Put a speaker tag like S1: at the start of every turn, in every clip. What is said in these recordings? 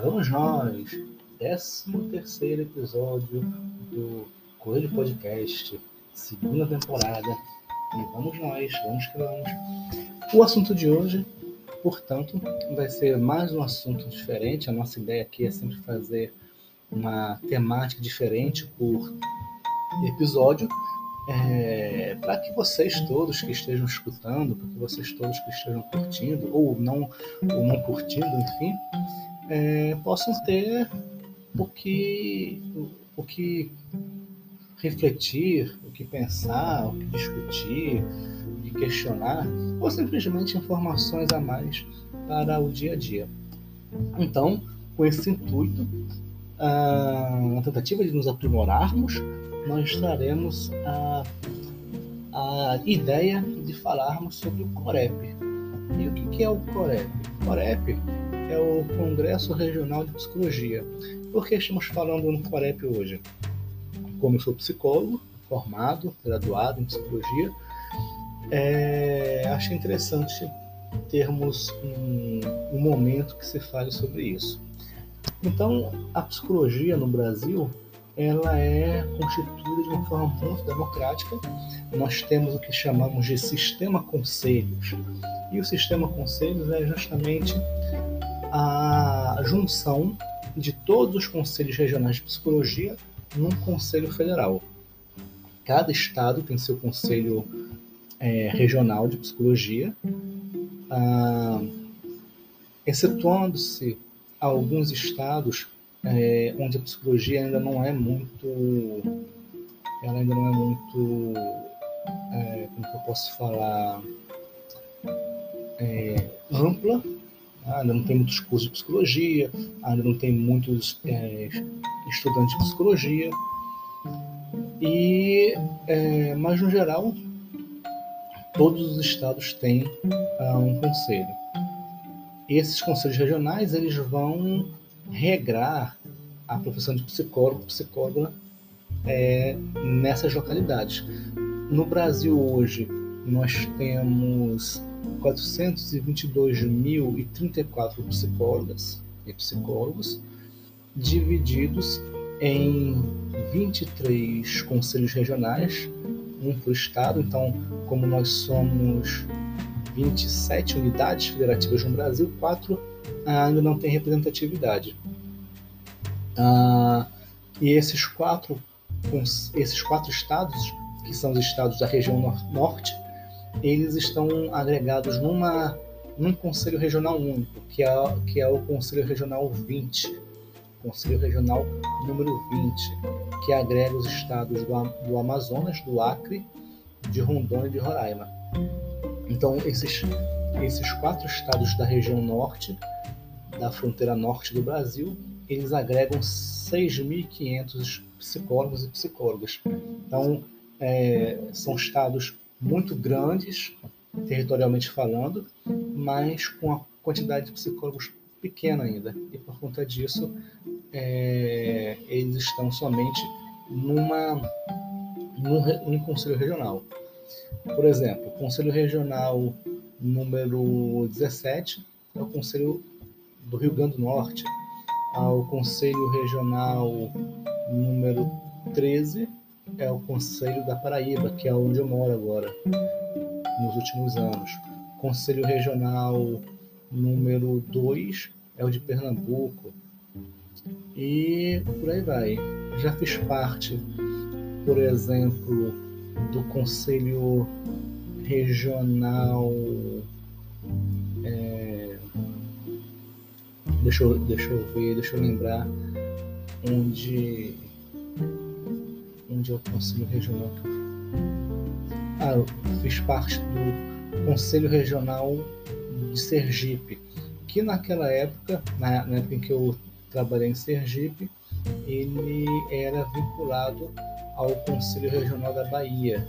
S1: nós, 13 terceiro episódio do Coelho Podcast, segunda temporada, e vamos nós, vamos que vamos. O assunto de hoje, portanto, vai ser mais um assunto diferente, a nossa ideia aqui é sempre fazer uma temática diferente por episódio, é, para que vocês todos que estejam escutando, para que vocês todos que estejam curtindo ou não, ou não curtindo, enfim, é, possam ter o que, o, o que refletir, o que pensar, o que discutir, o que questionar, ou simplesmente informações a mais para o dia a dia. Então, com esse intuito, a tentativa de nos aprimorarmos, nós traremos a, a ideia de falarmos sobre o COREP. E o que é o COREP? O COREP é o Congresso Regional de Psicologia. Por que estamos falando no COREP hoje? Como eu sou psicólogo, formado, graduado em psicologia, é, achei interessante termos um, um momento que se fale sobre isso. Então, a psicologia no Brasil ela é constituída de uma forma muito democrática. Nós temos o que chamamos de sistema conselhos. E o sistema conselhos é justamente a junção de todos os conselhos regionais de psicologia num conselho federal. Cada estado tem seu conselho é, regional de psicologia, ah, excetuando-se alguns estados é, onde a psicologia ainda não é muito, ela ainda não é muito, é, como eu posso falar, é, ainda não tem muitos cursos de psicologia, ainda não tem muitos é, estudantes de psicologia, e, é, mas no geral, todos os estados têm uh, um conselho. Esses conselhos regionais eles vão regrar a profissão de psicólogo, psicóloga é, nessas localidades. No Brasil hoje nós temos 422.034 psicólogas e psicólogos divididos em 23 conselhos regionais, um por estado. Então, como nós somos 27 unidades federativas no Brasil, quatro ainda não tem representatividade. Ah, e esses quatro, esses quatro estados, que são os estados da região norte, eles estão agregados numa, num conselho regional único, que é, que é o Conselho Regional 20, Conselho Regional número 20, que agrega os estados do, do Amazonas, do Acre, de Rondônia e de Roraima. Então, esses, esses quatro estados da região norte da fronteira norte do Brasil, eles agregam 6.500 psicólogos e psicólogas. Então, é, são estados muito grandes, territorialmente falando, mas com a quantidade de psicólogos pequena ainda. E por conta disso, é, eles estão somente numa, num, num conselho regional. Por exemplo, o conselho regional número 17 é o conselho do Rio Grande do Norte, ao Conselho Regional número 13, é o Conselho da Paraíba, que é onde eu moro agora, nos últimos anos. Conselho Regional número 2 é o de Pernambuco. E por aí vai. Já fiz parte, por exemplo, do Conselho Regional Deixa eu, deixa eu ver, deixa eu lembrar onde. Onde Conselho Regional Ah, eu fiz parte do Conselho Regional de Sergipe, que naquela época, na, na época em que eu trabalhei em Sergipe, ele era vinculado ao Conselho Regional da Bahia.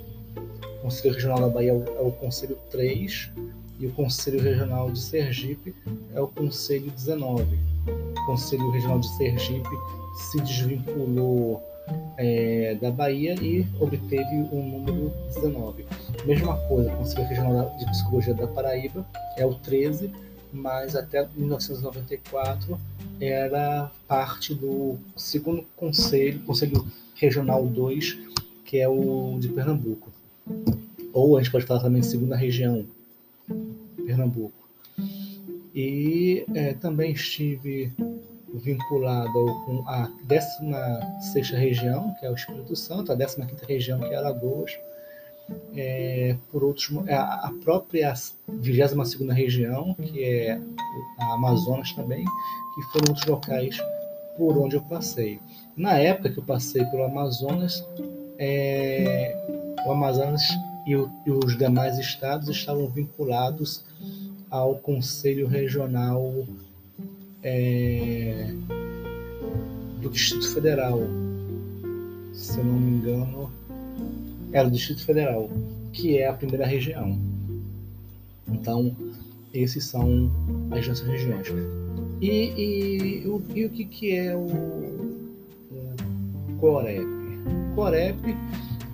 S1: O Conselho Regional da Bahia é o, é Conselho 3 e o Conselho Regional de Sergipe é o Conselho 19. O Conselho Regional de Sergipe se desvinculou é, da Bahia e obteve o número 19. Mesma coisa, o Conselho Regional de Psicologia da Paraíba é o 13, mas até 1994 era parte do segundo conselho, Conselho Regional 2, que é o de Pernambuco. Ou a gente pode falar também segunda região, Pernambuco. E é, também estive vinculado com a 16 região, que é o Espírito Santo, a 15 região, que é Alagoas, é, por outros, é, a própria 22 região, que é a Amazonas também, que foram outros locais por onde eu passei. Na época que eu passei pelo Amazonas, é, o Amazonas e, o, e os demais estados estavam vinculados ao Conselho Regional é, do Distrito Federal. Se eu não me engano, era o Distrito Federal, que é a primeira região. Então, esses são as nossas regiões. E, e, o, e o que, que é o, o COREP? COREP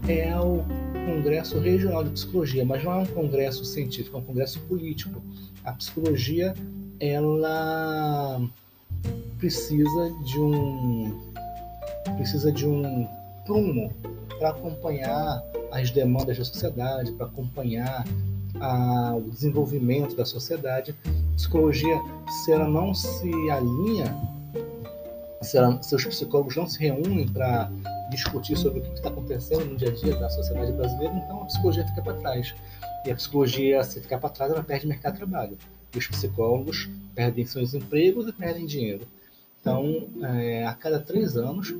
S1: é o Congresso Regional de Psicologia, mas não é um congresso científico, é um congresso político. A psicologia, ela precisa de um precisa de um prumo para acompanhar as demandas da sociedade, para acompanhar a, o desenvolvimento da sociedade. Psicologia, se ela não se alinha, se, ela, se os psicólogos não se reúnem para discutir sobre o que está acontecendo no dia a dia da sociedade brasileira, então a psicologia fica para trás. E a psicologia, se ficar para trás, ela perde mercado de trabalho. Os psicólogos perdem seus empregos e perdem dinheiro. Então, é, a cada três anos,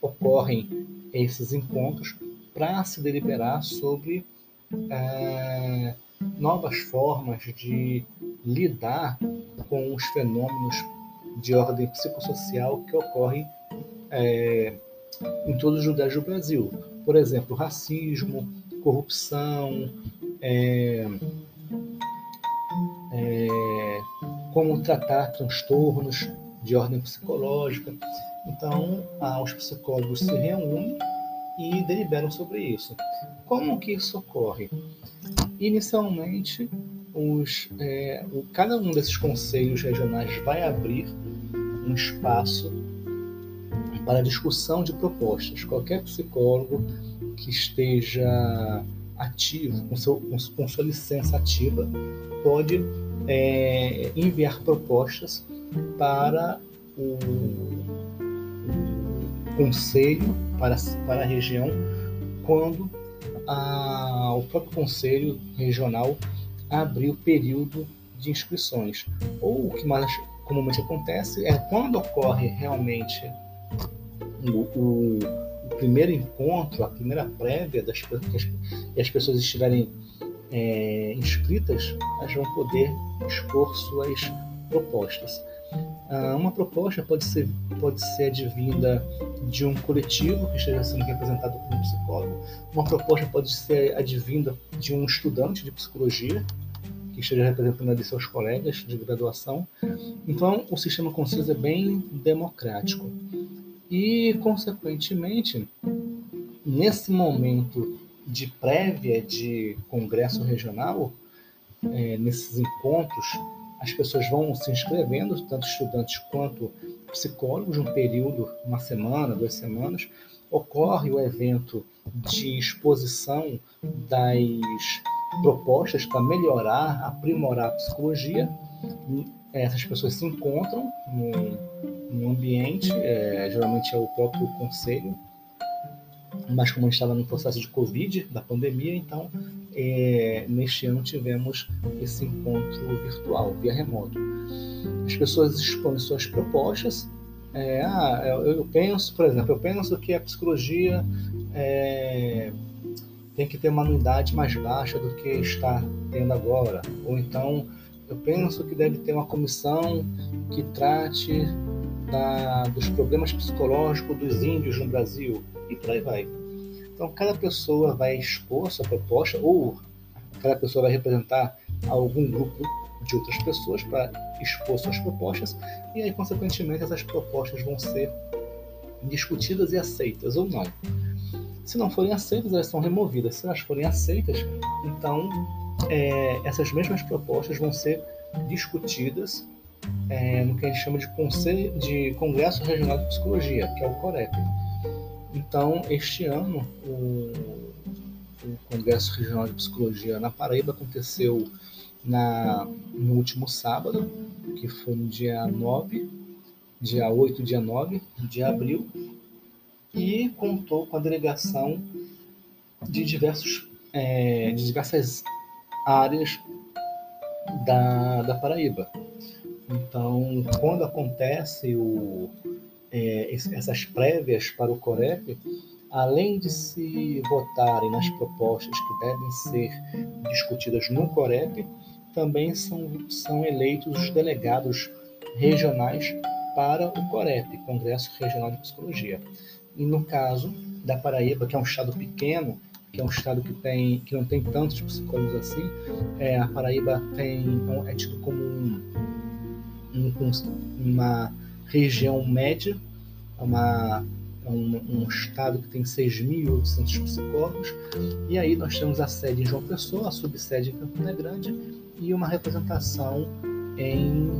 S1: ocorrem esses encontros para se deliberar sobre é, novas formas de lidar com os fenômenos de ordem psicossocial que ocorrem é, em todos os lugares do Brasil. Por exemplo, racismo, corrupção, é, é, como tratar transtornos de ordem psicológica. Então, ah, os psicólogos se reúnem e deliberam sobre isso. Como que isso ocorre? Inicialmente, os, é, o, cada um desses conselhos regionais vai abrir um espaço para discussão de propostas. Qualquer psicólogo que esteja ativo, com, seu, com sua licença ativa, pode é, enviar propostas para o, conselho, para, para a região, quando a, o próprio conselho regional abrir o período de inscrições. Ou o que mais comumente acontece é quando ocorre realmente o, o primeiro encontro, a primeira prévia das e as pessoas estiverem é, inscritas, elas vão poder expor suas propostas. Ah, uma proposta pode ser, pode ser advinda de um coletivo que esteja sendo representado por um psicólogo, uma proposta pode ser advinda de um estudante de psicologia que esteja representando ali seus colegas de graduação. Então, o sistema Conselhos é bem democrático. E, consequentemente, nesse momento de prévia de congresso regional, é, nesses encontros, as pessoas vão se inscrevendo, tanto estudantes quanto psicólogos, um período, uma semana, duas semanas, ocorre o evento de exposição das propostas para melhorar, aprimorar a psicologia. Essas pessoas se encontram num, ambiente, é, geralmente é o próprio conselho, mas como a gente estava no processo de Covid, da pandemia, então é, neste ano tivemos esse encontro virtual, via remoto. As pessoas expõem suas propostas. É, ah, eu, eu, penso, por exemplo, eu penso que a psicologia é, tem que ter uma anuidade mais baixa do que está tendo agora. Ou então, eu penso que deve ter uma comissão que trate da, dos problemas psicológicos dos índios no Brasil. E por aí vai. Então, cada pessoa vai expor sua proposta, ou cada pessoa vai representar algum grupo de outras pessoas para expor suas propostas, e aí, consequentemente, essas propostas vão ser discutidas e aceitas ou não. Se não forem aceitas, elas são removidas. Se elas forem aceitas, então é, essas mesmas propostas vão ser discutidas é, no que a gente chama de, Conselho, de Congresso Regional de Psicologia, que é o COREP. Então, este ano, o, o Congresso Regional de Psicologia na Paraíba aconteceu na, no último sábado, que foi no dia 9, dia 8, dia 9 de abril, e contou com a delegação de, diversos, é, de diversas áreas da, da Paraíba. Então, quando acontece o, é, essas prévias para o COREP, além de se votarem nas propostas que devem ser discutidas no COREP, também são, são eleitos os delegados regionais para o COREP, Congresso Regional de Psicologia. E no caso da Paraíba, que é um estado pequeno, que é um estado que, tem, que não tem tantos psicólogos assim, é, a Paraíba tem, é tido como um, um, uma região média, uma, um, um estado que tem 6.800 psicólogos, e aí nós temos a sede em João Pessoa, a subsede em Campina Grande e uma representação em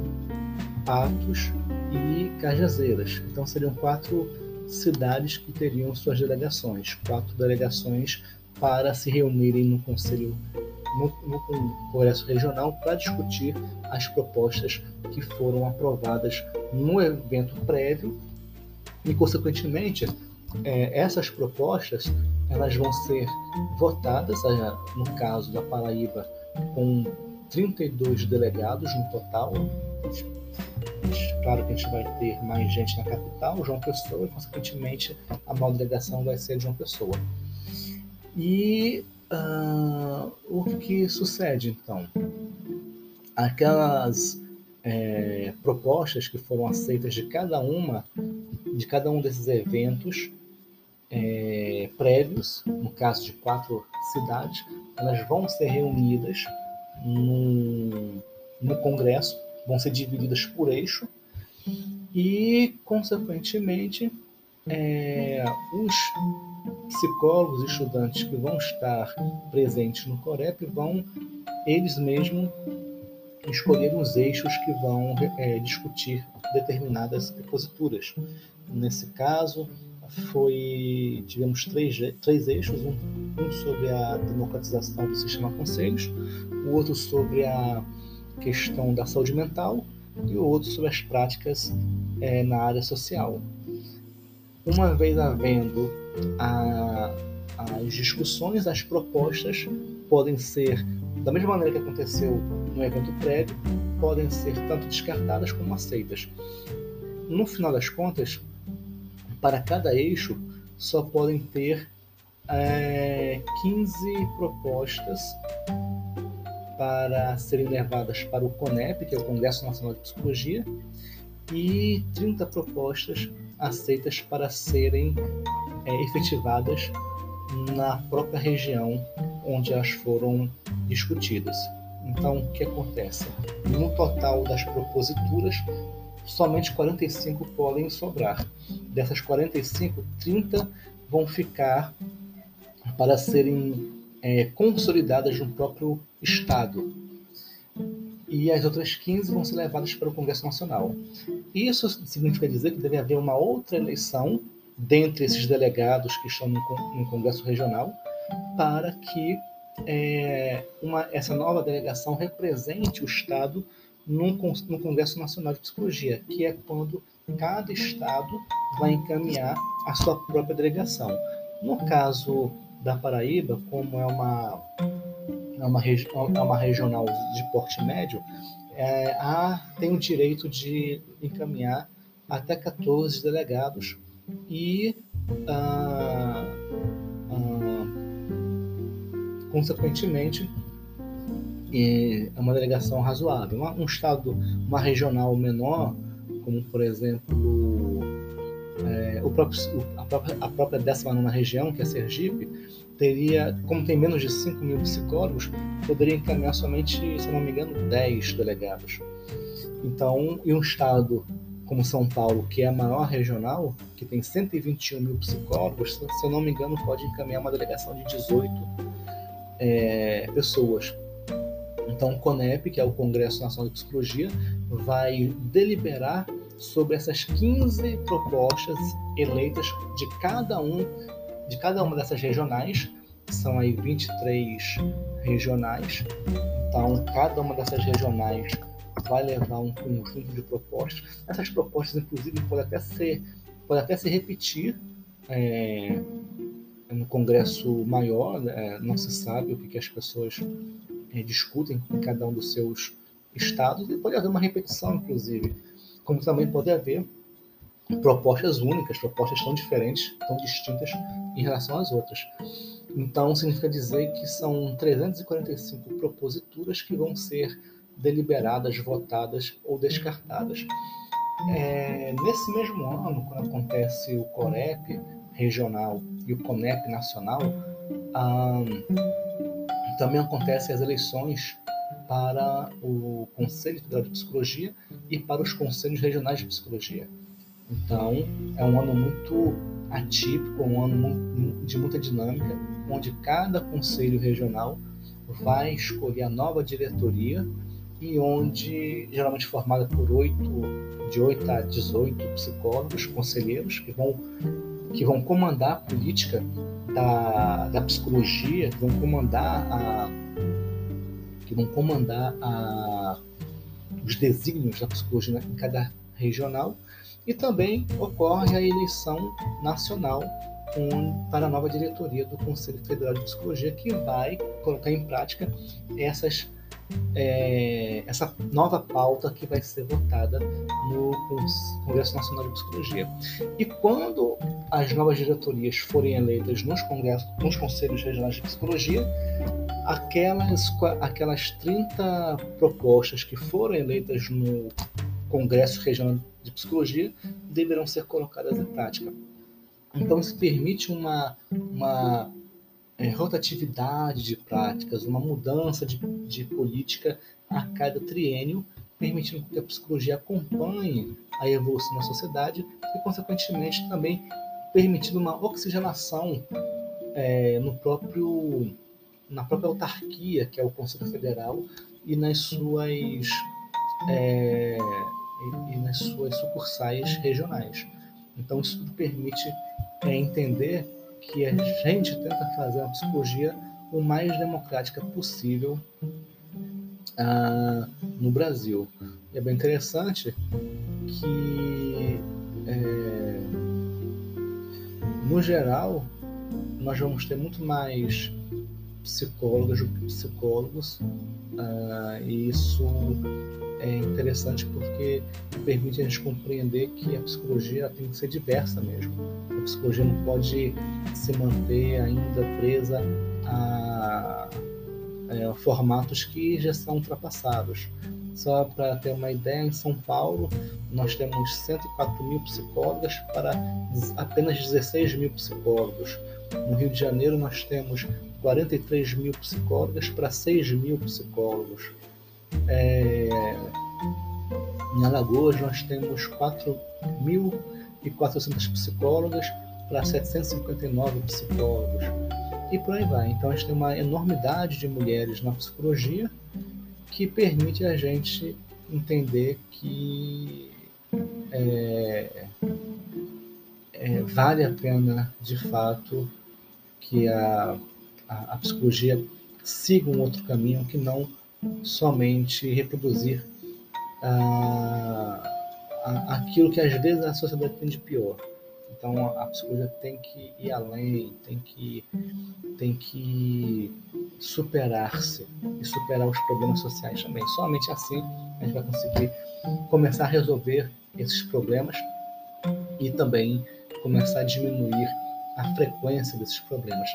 S1: Patos e Cajazeiras. Então seriam quatro cidades que teriam suas delegações, quatro delegações para se reunirem no Conselho, no, no Congresso Regional para discutir as propostas que foram aprovadas no evento prévio e, consequentemente, é, essas propostas elas vão ser votadas, no caso da Paraíba, com 32 delegados no total. Claro que a gente vai ter mais gente na capital, João Pessoa, e consequentemente a maior delegação vai ser João Pessoa. E uh, o que sucede então? Aquelas é, propostas que foram aceitas de cada uma, de cada um desses eventos é, prévios, no caso de quatro cidades, elas vão ser reunidas no, no Congresso, vão ser divididas por eixo e, consequentemente, é, os psicólogos e estudantes que vão estar presentes no Corep vão eles mesmos escolher os eixos que vão é, discutir determinadas exposituras. Nesse caso, foi tivemos três, três eixos, um, um sobre a democratização do sistema conselhos, o outro sobre a questão da saúde mental e o outro sobre as práticas é, na área social. Uma vez havendo a, as discussões, as propostas podem ser, da mesma maneira que aconteceu no evento prévio, podem ser tanto descartadas como aceitas. No final das contas, para cada eixo, só podem ter é, 15 propostas para serem levadas para o CONEP, que é o Congresso Nacional de Psicologia, e 30 propostas aceitas para serem é, efetivadas na própria região onde elas foram discutidas. Então, o que acontece? No total das proposituras, somente 45 podem sobrar. Dessas 45, 30 vão ficar para serem é, consolidadas no próprio Estado. E as outras 15 vão ser levadas para o Congresso Nacional. Isso significa dizer que deve haver uma outra eleição dentre esses delegados que estão no, Congresso Regional para que é, uma, essa nova delegação represente o Estado no, no Congresso Nacional de Psicologia, que é quando cada Estado vai encaminhar a sua própria delegação. No caso da Paraíba, como é uma, é uma, regi é uma regional de porte médio, é, tem o direito de encaminhar até 14 delegados e, ah, ah, consequentemente, é uma delegação razoável. Um estado, uma regional menor, como por exemplo é, o próprio, a, própria, a própria 19 região, que é Sergipe, teria, como tem menos de 5 mil psicólogos, poderia encaminhar somente, se não me engano, 10 delegados. Então, e um estado como São Paulo, que é a maior regional, que tem 121 mil psicólogos, se eu não me engano, pode encaminhar uma delegação de 18 é, pessoas. Então, o CONEP, que é o Congresso Nacional de Psicologia, vai deliberar sobre essas 15 propostas eleitas de cada um de cada uma dessas regionais, são aí 23 regionais. Então, cada uma dessas regionais vai levar um conjunto de propostas. Essas propostas, inclusive, podem até ser, podem até se repetir é, no Congresso maior. É, não se sabe o que, que as pessoas é, discutem em cada um dos seus estados e pode haver uma repetição, inclusive, como também pode haver propostas únicas, propostas tão diferentes, tão distintas em relação às outras. Então, significa dizer que são 345 proposituras que vão ser deliberadas, votadas ou descartadas. É, nesse mesmo ano, quando acontece o COREP regional e o CONEP nacional, também acontecem as eleições para o Conselho Federal de Psicologia e para os Conselhos Regionais de Psicologia. Então, é um ano muito atípico, um ano de muita dinâmica, onde cada conselho regional vai escolher a nova diretoria e onde, geralmente formada por oito, de 8 a 18 psicólogos, conselheiros, que vão, que vão comandar a política da, da psicologia, que vão comandar a, que vão comandar a, os desígnios da psicologia em cada regional e também ocorre a eleição nacional um, para a nova diretoria do Conselho Federal de Psicologia, que vai colocar em prática essas, é, essa nova pauta que vai ser votada no Congresso Nacional de Psicologia. E quando as novas diretorias forem eleitas nos, congressos, nos Conselhos Regionais de Psicologia, aquelas, aquelas 30 propostas que foram eleitas no Congresso Regional de Psicologia deverão ser colocadas em prática. Então, isso permite uma, uma é, rotatividade de práticas, uma mudança de, de política a cada triênio, permitindo que a psicologia acompanhe a evolução da sociedade e, consequentemente, também permitindo uma oxigenação é, no próprio na própria autarquia, que é o Conselho Federal, e nas suas é, e, nas suas sucursais regionais. Então, isso tudo permite é, entender que a gente tenta fazer a psicologia o mais democrática possível ah, no Brasil. E é bem interessante que, é, no geral, nós vamos ter muito mais psicólogas psicólogos, ah, e isso é interessante porque permite a gente compreender que a psicologia tem que ser diversa mesmo. A psicologia não pode se manter ainda presa a, a formatos que já são ultrapassados. Só para ter uma ideia, em São Paulo nós temos 104 mil psicólogas para apenas 16 mil psicólogos. No Rio de Janeiro nós temos 43 mil psicólogas para 6 mil psicólogos. É, em Alagoas, nós temos 4.400 psicólogas para 759 psicólogos. E por aí vai. Então, a gente tem uma enormidade de mulheres na psicologia que permite a gente entender que é, é, vale a pena, de fato, que a, a, a psicologia siga um outro caminho que não somente reproduzir ah, aquilo que às vezes a sociedade tem de pior. Então a, psicologia tem que ir além, tem que, tem que superar-se e superar os problemas sociais também. Somente assim a gente vai conseguir começar a resolver esses problemas e também começar a diminuir a frequência desses problemas.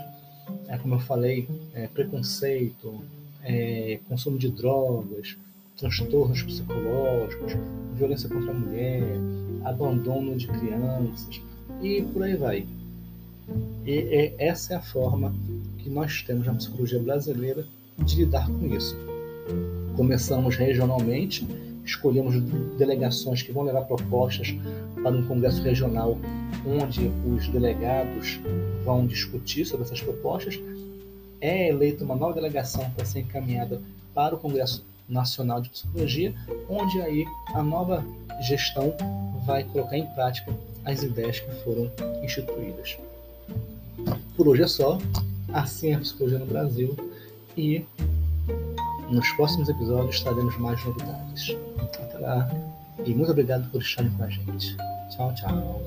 S1: É, como eu falei, é, preconceito, é, consumo de drogas, transtornos psicológicos, violência contra a mulher, abandono de crianças e por aí vai. E, e essa é a forma que nós temos na psicologia brasileira de lidar com isso. Começamos regionalmente, escolhemos delegações que vão levar propostas para um congresso regional onde os delegados vão discutir sobre essas propostas é eleita uma nova delegação para ser encaminhada para o Congresso Nacional de Psicologia, onde aí a nova gestão vai colocar em prática as ideias que foram instituídas. Por hoje é só. Assim é a psicologia no Brasil e nos próximos episódios traremos mais novidades. Até lá e muito obrigado por estarem com a gente. Tchau, tchau.